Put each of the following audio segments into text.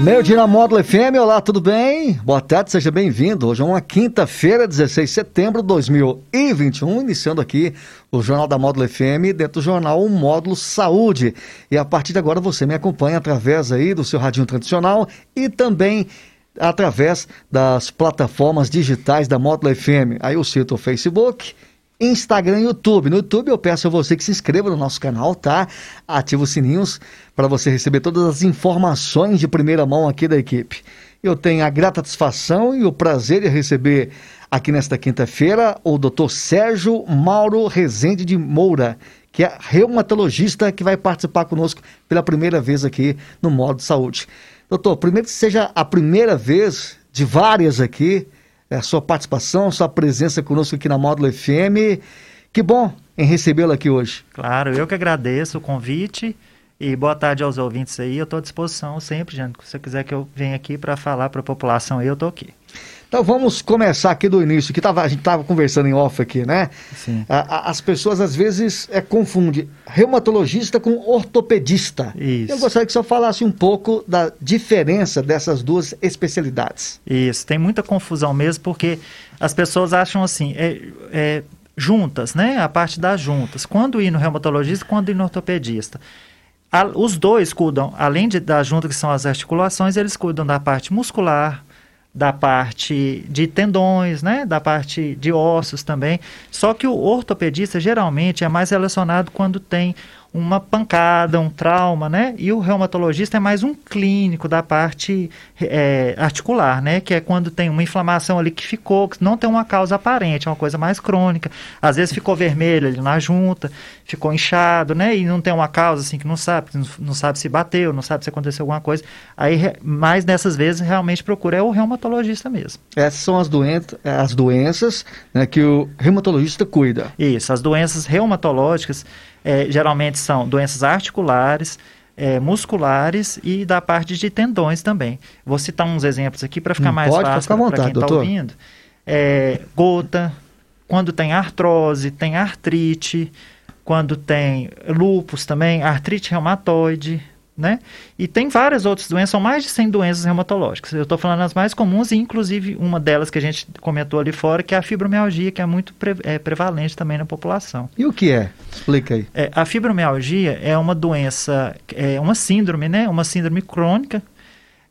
Meio dia na Módulo FM, olá, tudo bem? Boa tarde, seja bem-vindo. Hoje é uma quinta-feira, 16 de setembro de 2021, iniciando aqui o Jornal da Módulo FM, dentro do jornal Módulo Saúde. E a partir de agora você me acompanha através aí do seu radinho tradicional e também através das plataformas digitais da Módulo FM. Aí eu cito o Facebook, Instagram e YouTube. No YouTube eu peço a você que se inscreva no nosso canal, tá? Ative os sininhos para você receber todas as informações de primeira mão aqui da equipe. Eu tenho a grata satisfação e o prazer de receber aqui nesta quinta-feira o Dr. Sérgio Mauro Rezende de Moura, que é reumatologista que vai participar conosco pela primeira vez aqui no Modo Saúde. Doutor, primeiro que seja a primeira vez de várias aqui, a sua participação, sua presença conosco aqui na Módulo FM. Que bom em recebê-lo aqui hoje. Claro, eu que agradeço o convite e boa tarde aos ouvintes aí. Eu estou à disposição sempre, gente. Se você quiser que eu venha aqui para falar para a população eu estou aqui. Então vamos começar aqui do início, que tava, a gente estava conversando em off aqui, né? Sim. A, a, as pessoas às vezes é, confundem reumatologista com ortopedista. Isso. Eu gostaria que senhor falasse um pouco da diferença dessas duas especialidades. Isso, tem muita confusão mesmo, porque as pessoas acham assim, é, é, juntas, né? A parte das juntas. Quando ir no reumatologista, quando ir no ortopedista. A, os dois cuidam, além de, da junta que são as articulações, eles cuidam da parte muscular, da parte de tendões, né, da parte de ossos também. Só que o ortopedista geralmente é mais relacionado quando tem uma pancada, um trauma, né? E o reumatologista é mais um clínico da parte é, articular, né? Que é quando tem uma inflamação ali que ficou, que não tem uma causa aparente, é uma coisa mais crônica. Às vezes ficou vermelho ali na junta, ficou inchado, né? E não tem uma causa assim que não sabe, não sabe se bateu, não sabe se aconteceu alguma coisa. Aí, mais dessas vezes, realmente procura é o reumatologista mesmo. Essas são as, doen as doenças né, que o reumatologista cuida. Isso, as doenças reumatológicas é, geralmente são doenças articulares, é, musculares e da parte de tendões também. Vou citar uns exemplos aqui para ficar hum, mais fácil para quem está ouvindo. É, gota, quando tem artrose, tem artrite, quando tem lúpus também, artrite reumatoide, né? E tem várias outras doenças, são mais de 100 doenças reumatológicas. Eu estou falando as mais comuns e inclusive uma delas que a gente comentou ali fora, que é a fibromialgia, que é muito pre é, prevalente também na população. E o que é? Explica aí. É, a fibromialgia é uma doença, é uma síndrome, né? Uma síndrome crônica.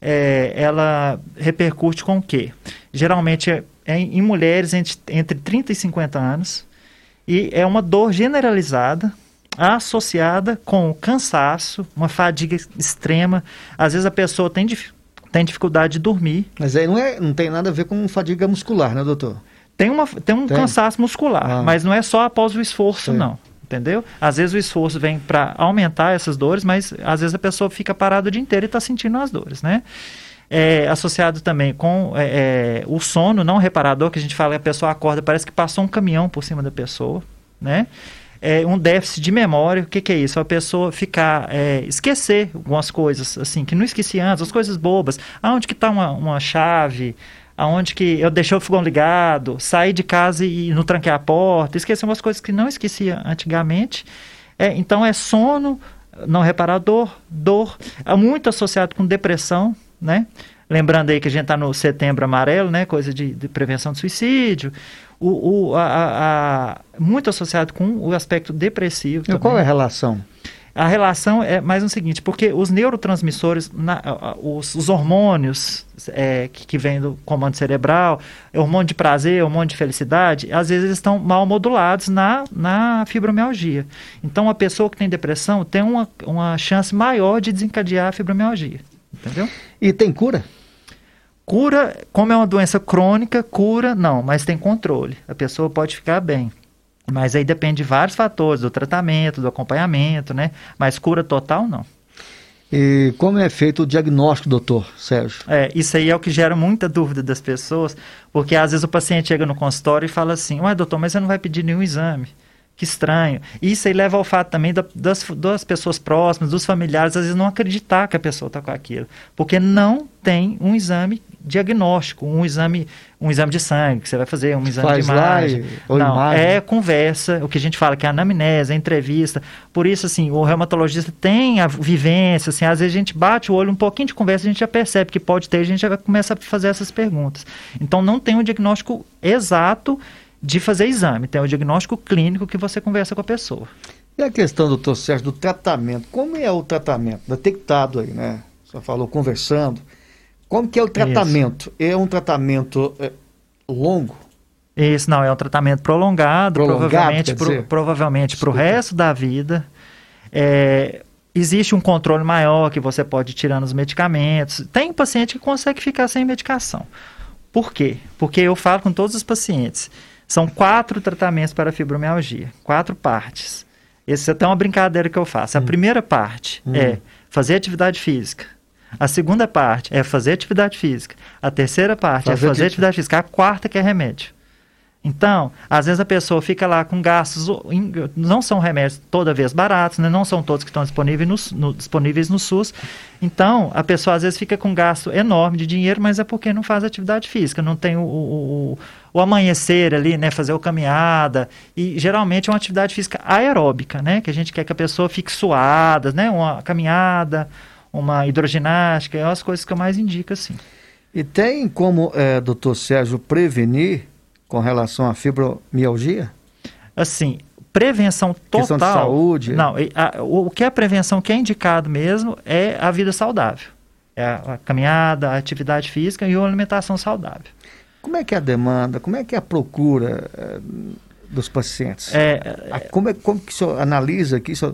É, ela repercute com o quê? Geralmente é, é em mulheres entre, entre 30 e 50 anos e é uma dor generalizada, associada com cansaço, uma fadiga extrema. Às vezes a pessoa tem, tem dificuldade de dormir. Mas aí não, é, não tem nada a ver com fadiga muscular, né, doutor? Tem, uma, tem um tem. cansaço muscular, ah. mas não é só após o esforço, Sim. não. Entendeu? Às vezes o esforço vem para aumentar essas dores, mas às vezes a pessoa fica parada o dia inteiro e está sentindo as dores, né? É, associado também com é, é, o sono não reparador, que a gente fala que a pessoa acorda, parece que passou um caminhão por cima da pessoa, né? é, um déficit de memória. O que, que é isso? A pessoa ficar, é, esquecer algumas coisas, assim, que não esqueci antes, as coisas bobas. Aonde que está uma, uma chave? Aonde que eu deixei o fogão ligado? Saí de casa e não tranquei a porta? Esqueci umas coisas que não esquecia antigamente. É, então, é sono não reparador, dor, é muito associado com depressão, né? Lembrando aí que a gente está no setembro amarelo, né? Coisa de, de prevenção de suicídio o, o, a, a, muito associado com o aspecto depressivo. E qual é a relação? A relação é mais o seguinte, porque os neurotransmissores, na, os, os, hormônios é, que, que vêm do comando cerebral, hormônio de prazer, hormônio de felicidade, às vezes eles estão mal modulados na, na fibromialgia. Então, a pessoa que tem depressão tem uma, uma chance maior de desencadear a fibromialgia. Entendeu? E tem cura? Cura, como é uma doença crônica, cura não, mas tem controle. A pessoa pode ficar bem. Mas aí depende de vários fatores, do tratamento, do acompanhamento, né? Mas cura total, não. E como é feito o diagnóstico, doutor Sérgio? É, isso aí é o que gera muita dúvida das pessoas, porque às vezes o paciente chega no consultório e fala assim, ué doutor, mas você não vai pedir nenhum exame. Que estranho. Isso aí leva ao fato também da, das, das pessoas próximas, dos familiares, às vezes não acreditar que a pessoa está com aquilo. Porque não tem um exame diagnóstico, um exame, um exame de sangue que você vai fazer, um exame Faz de imagem. Lá, não, imagem. é conversa, o que a gente fala que é anamnese, é entrevista. Por isso, assim, o reumatologista tem a vivência, assim, às vezes a gente bate o olho, um pouquinho de conversa, a gente já percebe que pode ter, a gente já começa a fazer essas perguntas. Então, não tem um diagnóstico exato de fazer exame, tem o diagnóstico clínico que você conversa com a pessoa. E a questão, doutor Sérgio, do tratamento, como é o tratamento? Detectado aí, né? Você falou conversando. Como que é o tratamento? Isso. É um tratamento é, longo? Isso, não, é um tratamento prolongado, prolongado provavelmente pro, provavelmente para o resto da vida. É, existe um controle maior que você pode ir tirando os medicamentos. Tem paciente que consegue ficar sem medicação. Por quê? Porque eu falo com todos os pacientes. São quatro tratamentos para fibromialgia, quatro partes. Esse é até uma brincadeira que eu faço. A hum. primeira parte hum. é fazer atividade física. A segunda parte é fazer atividade física. A terceira parte é fazer é fazer atividade física. A quarta que é remédio. Então, às vezes a pessoa fica lá com gastos, não são remédios toda vez baratos, né? não são todos que estão disponíveis no, no, disponíveis no SUS. Então, a pessoa às vezes fica com gasto enorme de dinheiro, mas é porque não faz atividade física, não tem o, o, o amanhecer ali, né? Fazer o caminhada. E geralmente é uma atividade física aeróbica, né? Que a gente quer que a pessoa fique suada, né? Uma caminhada, uma hidroginástica, é as coisas que eu mais indico, assim. E tem como, é, doutor Sérgio, prevenir com relação à fibromialgia? Assim, prevenção total. Questão de saúde. Não, a, o, o que é prevenção que é indicado mesmo é a vida saudável. É a, a caminhada, a atividade física e a alimentação saudável. Como é que é a demanda, como é que é a procura é, dos pacientes? É, a, como, é, como que o senhor analisa aqui? O senhor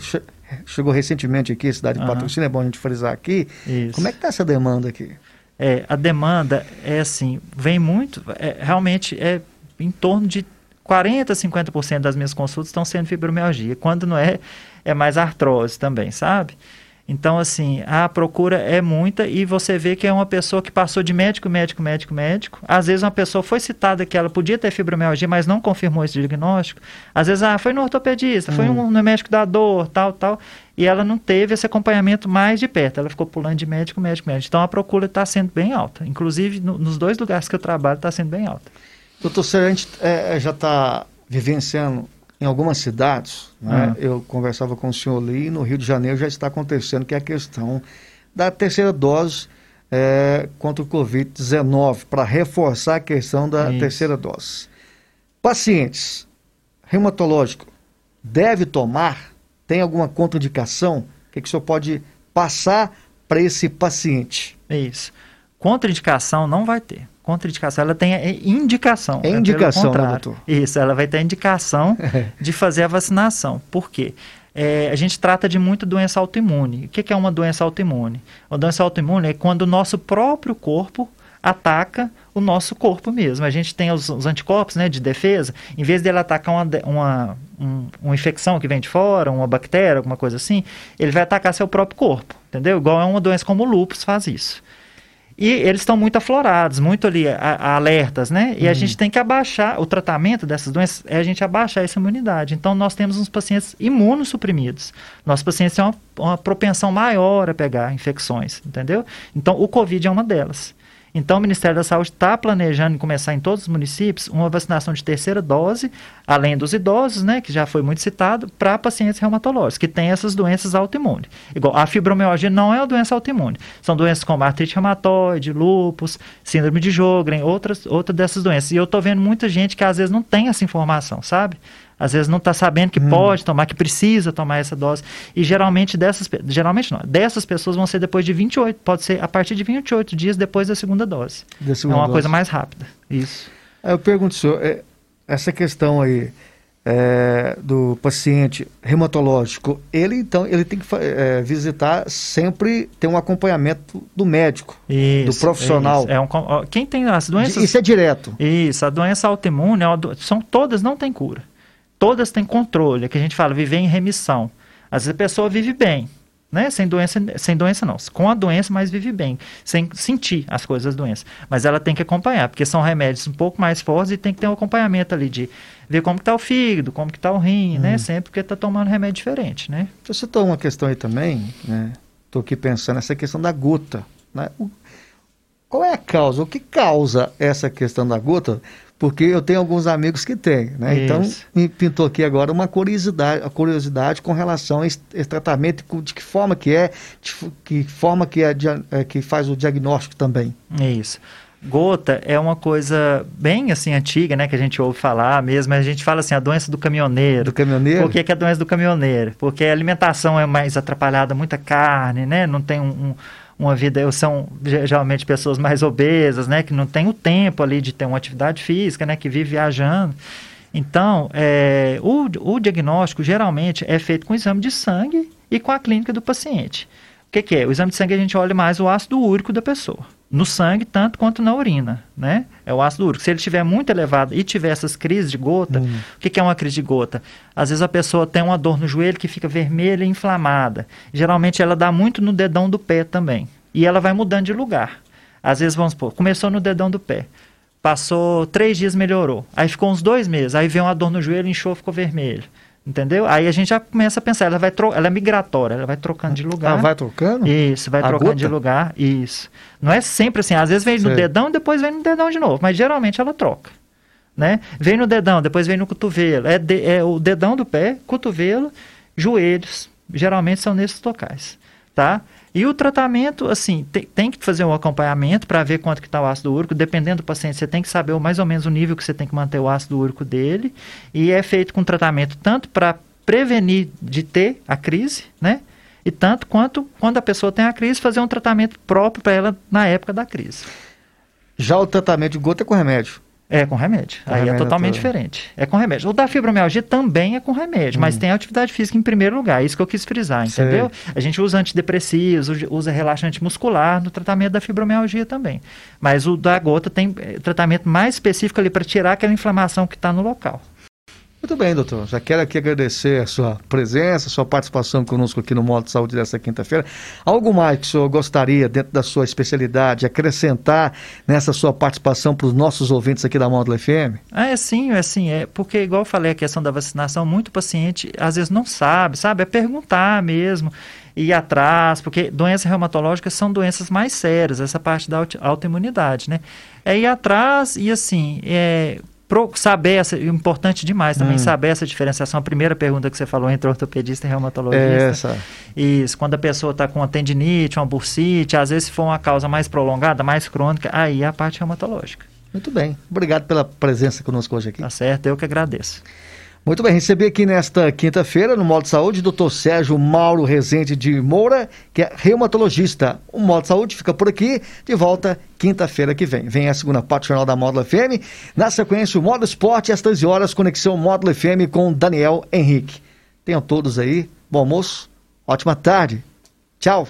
chegou recentemente aqui, a cidade de. Patrocínio, é bom a gente frisar aqui. Isso. Como é que está essa demanda aqui? É, a demanda é assim, vem muito, é, realmente é em torno de 40, 50% das minhas consultas estão sendo fibromialgia. Quando não é, é mais artrose também, sabe? Então, assim, a procura é muita e você vê que é uma pessoa que passou de médico, médico, médico, médico. Às vezes uma pessoa foi citada que ela podia ter fibromialgia, mas não confirmou esse diagnóstico. Às vezes, ah, foi no ortopedista, foi hum. no médico da dor, tal, tal. E ela não teve esse acompanhamento mais de perto. Ela ficou pulando de médico, médico, médico. Então, a procura está sendo bem alta. Inclusive, no, nos dois lugares que eu trabalho, está sendo bem alta. Doutor Sérgio, a gente é, já está vivenciando em algumas cidades, né, uhum. eu conversava com o senhor ali, no Rio de Janeiro já está acontecendo, que é a questão da terceira dose é, contra o Covid-19, para reforçar a questão da Isso. terceira dose. Pacientes reumatológicos deve tomar? Tem alguma contraindicação? O que, que o senhor pode passar para esse paciente? Isso. Contraindicação não vai ter contraindicação, ela tem indicação. É indicação, né, doutor? Isso, ela vai ter indicação de fazer a vacinação. Por quê? É, a gente trata de muita doença autoimune. O que, que é uma doença autoimune? Uma doença autoimune é quando o nosso próprio corpo ataca o nosso corpo mesmo. A gente tem os, os anticorpos né, de defesa, em vez dele atacar uma, uma, um, uma infecção que vem de fora, uma bactéria, alguma coisa assim, ele vai atacar seu próprio corpo, entendeu? Igual é uma doença como o lúpus faz isso. E eles estão muito aflorados, muito ali a, a alertas, né? E a uhum. gente tem que abaixar, o tratamento dessas doenças é a gente abaixar essa imunidade. Então, nós temos uns pacientes imunossuprimidos. Nossos pacientes têm uma, uma propensão maior a pegar infecções, entendeu? Então, o Covid é uma delas. Então, o Ministério da Saúde está planejando começar em todos os municípios uma vacinação de terceira dose, além dos idosos, né, que já foi muito citado, para pacientes reumatológicos, que têm essas doenças autoimunes. Igual, a fibromialgia não é uma doença autoimune. São doenças como artrite reumatoide, lúpus, síndrome de Jogren, outras, outras dessas doenças. E eu estou vendo muita gente que às vezes não tem essa informação, sabe? Às vezes não está sabendo que hum. pode tomar, que precisa tomar essa dose. E geralmente dessas, geralmente não, dessas pessoas vão ser depois de 28, pode ser a partir de 28 dias depois da segunda dose. Da segunda é uma dose. coisa mais rápida. Isso. Eu pergunto, senhor, é, essa questão aí é, do paciente reumatológico, ele então ele tem que é, visitar sempre ter um acompanhamento do médico, isso, do profissional. Isso. É um, quem tem as doenças. Isso é direto. Isso, a doença autoimune, é são todas não tem cura todas têm controle, é que a gente fala viver em remissão. Às vezes a pessoa vive bem, né? Sem doença, sem doença não. Com a doença, mas vive bem, sem sentir as coisas da doença. Mas ela tem que acompanhar, porque são remédios um pouco mais fortes e tem que ter um acompanhamento ali de ver como está o fígado, como que está o rim, né? Hum. Sempre porque está tomando remédio diferente, né? Você citou uma questão aí também, né? Estou aqui pensando nessa questão da gota, né? O, qual é a causa? O que causa essa questão da gota? porque eu tenho alguns amigos que têm, né? Então, Isso. Então me pintou aqui agora uma curiosidade, a curiosidade com relação a esse, esse tratamento, de que forma que é, de que forma que é, é, que faz o diagnóstico também. Isso. Gota é uma coisa bem assim antiga, né, que a gente ouve falar mesmo. A gente fala assim, a doença do caminhoneiro. Do caminhoneiro? Por que, que é a doença do caminhoneiro? Porque a alimentação é mais atrapalhada, muita carne, né? Não tem um, um uma vida, são geralmente pessoas mais obesas, né, que não tem o tempo ali de ter uma atividade física, né, que vive viajando. Então, é, o, o diagnóstico geralmente é feito com exame de sangue e com a clínica do paciente. O que, que é? O exame de sangue a gente olha mais o ácido úrico da pessoa no sangue tanto quanto na urina, né? É o ácido úrico. Se ele estiver muito elevado e tiver essas crises de gota, hum. o que, que é uma crise de gota? Às vezes a pessoa tem uma dor no joelho que fica vermelha e inflamada. Geralmente ela dá muito no dedão do pé também. E ela vai mudando de lugar. Às vezes, vamos supor, começou no dedão do pé. Passou três dias, melhorou. Aí ficou uns dois meses. Aí veio uma dor no joelho, inchou, ficou vermelho. Entendeu? Aí a gente já começa a pensar, ela vai tro ela é migratória, ela vai trocando de lugar. Ela vai trocando? Isso, vai a trocando gota? de lugar, isso. Não é sempre assim, às vezes vem no dedão e depois vem no dedão de novo, mas geralmente ela troca. Né? Vem no dedão, depois vem no cotovelo. É, de, é o dedão do pé, cotovelo, joelhos. Geralmente são nesses locais, tá? E o tratamento, assim, tem, que fazer um acompanhamento para ver quanto que está o ácido úrico. Dependendo do paciente, você tem que saber mais ou menos o nível que você tem que manter o ácido úrico dele. E é feito com tratamento tanto para prevenir de ter a crise, né? E tanto quanto quando a pessoa tem a crise, fazer um tratamento próprio para ela na época da crise. Já o tratamento de gota é com remédio? É com remédio. Com Aí é remédio é totalmente diferente. É com remédio. O da fibromialgia também é com remédio, hum. mas tem atividade física em primeiro lugar. É isso que eu quis frisar, entendeu? Sei. A gente usa antidepressivos, usa relaxante muscular no tratamento da fibromialgia também. Mas o da gota tem eh, tratamento mais específico ali para tirar aquela inflamação que está no local. Muito bem, doutor. Já quero aqui agradecer a sua presença, a sua participação conosco aqui no Modo de Saúde dessa quinta-feira. Algo mais que o senhor gostaria, dentro da sua especialidade, acrescentar nessa sua participação para os nossos ouvintes aqui da Módulo FM? Ah, é sim, é sim. É porque, igual eu falei, a questão da vacinação, muito paciente às vezes não sabe, sabe? É perguntar mesmo ir atrás, porque doenças reumatológicas são doenças mais sérias, essa parte da autoimunidade, né? É ir atrás e, assim, é, saber essa, importante demais também, hum. saber essa diferenciação. A primeira pergunta que você falou entre ortopedista e reumatologista. É essa. Isso, quando a pessoa está com uma tendinite, uma bursite, às vezes se for uma causa mais prolongada, mais crônica, aí é a parte reumatológica. Muito bem. Obrigado pela presença conosco hoje aqui. Tá certo, eu que agradeço. Muito bem, recebi aqui nesta quinta-feira, no Modo Saúde, doutor Sérgio Mauro Rezende de Moura, que é reumatologista. O Modo Saúde fica por aqui, de volta quinta-feira que vem. Vem a segunda parte do Jornal da Módulo FM. Na sequência, o Modo Esporte, às 13 horas, conexão Módulo FM com Daniel Henrique. Tenham todos aí, bom almoço, ótima tarde. Tchau.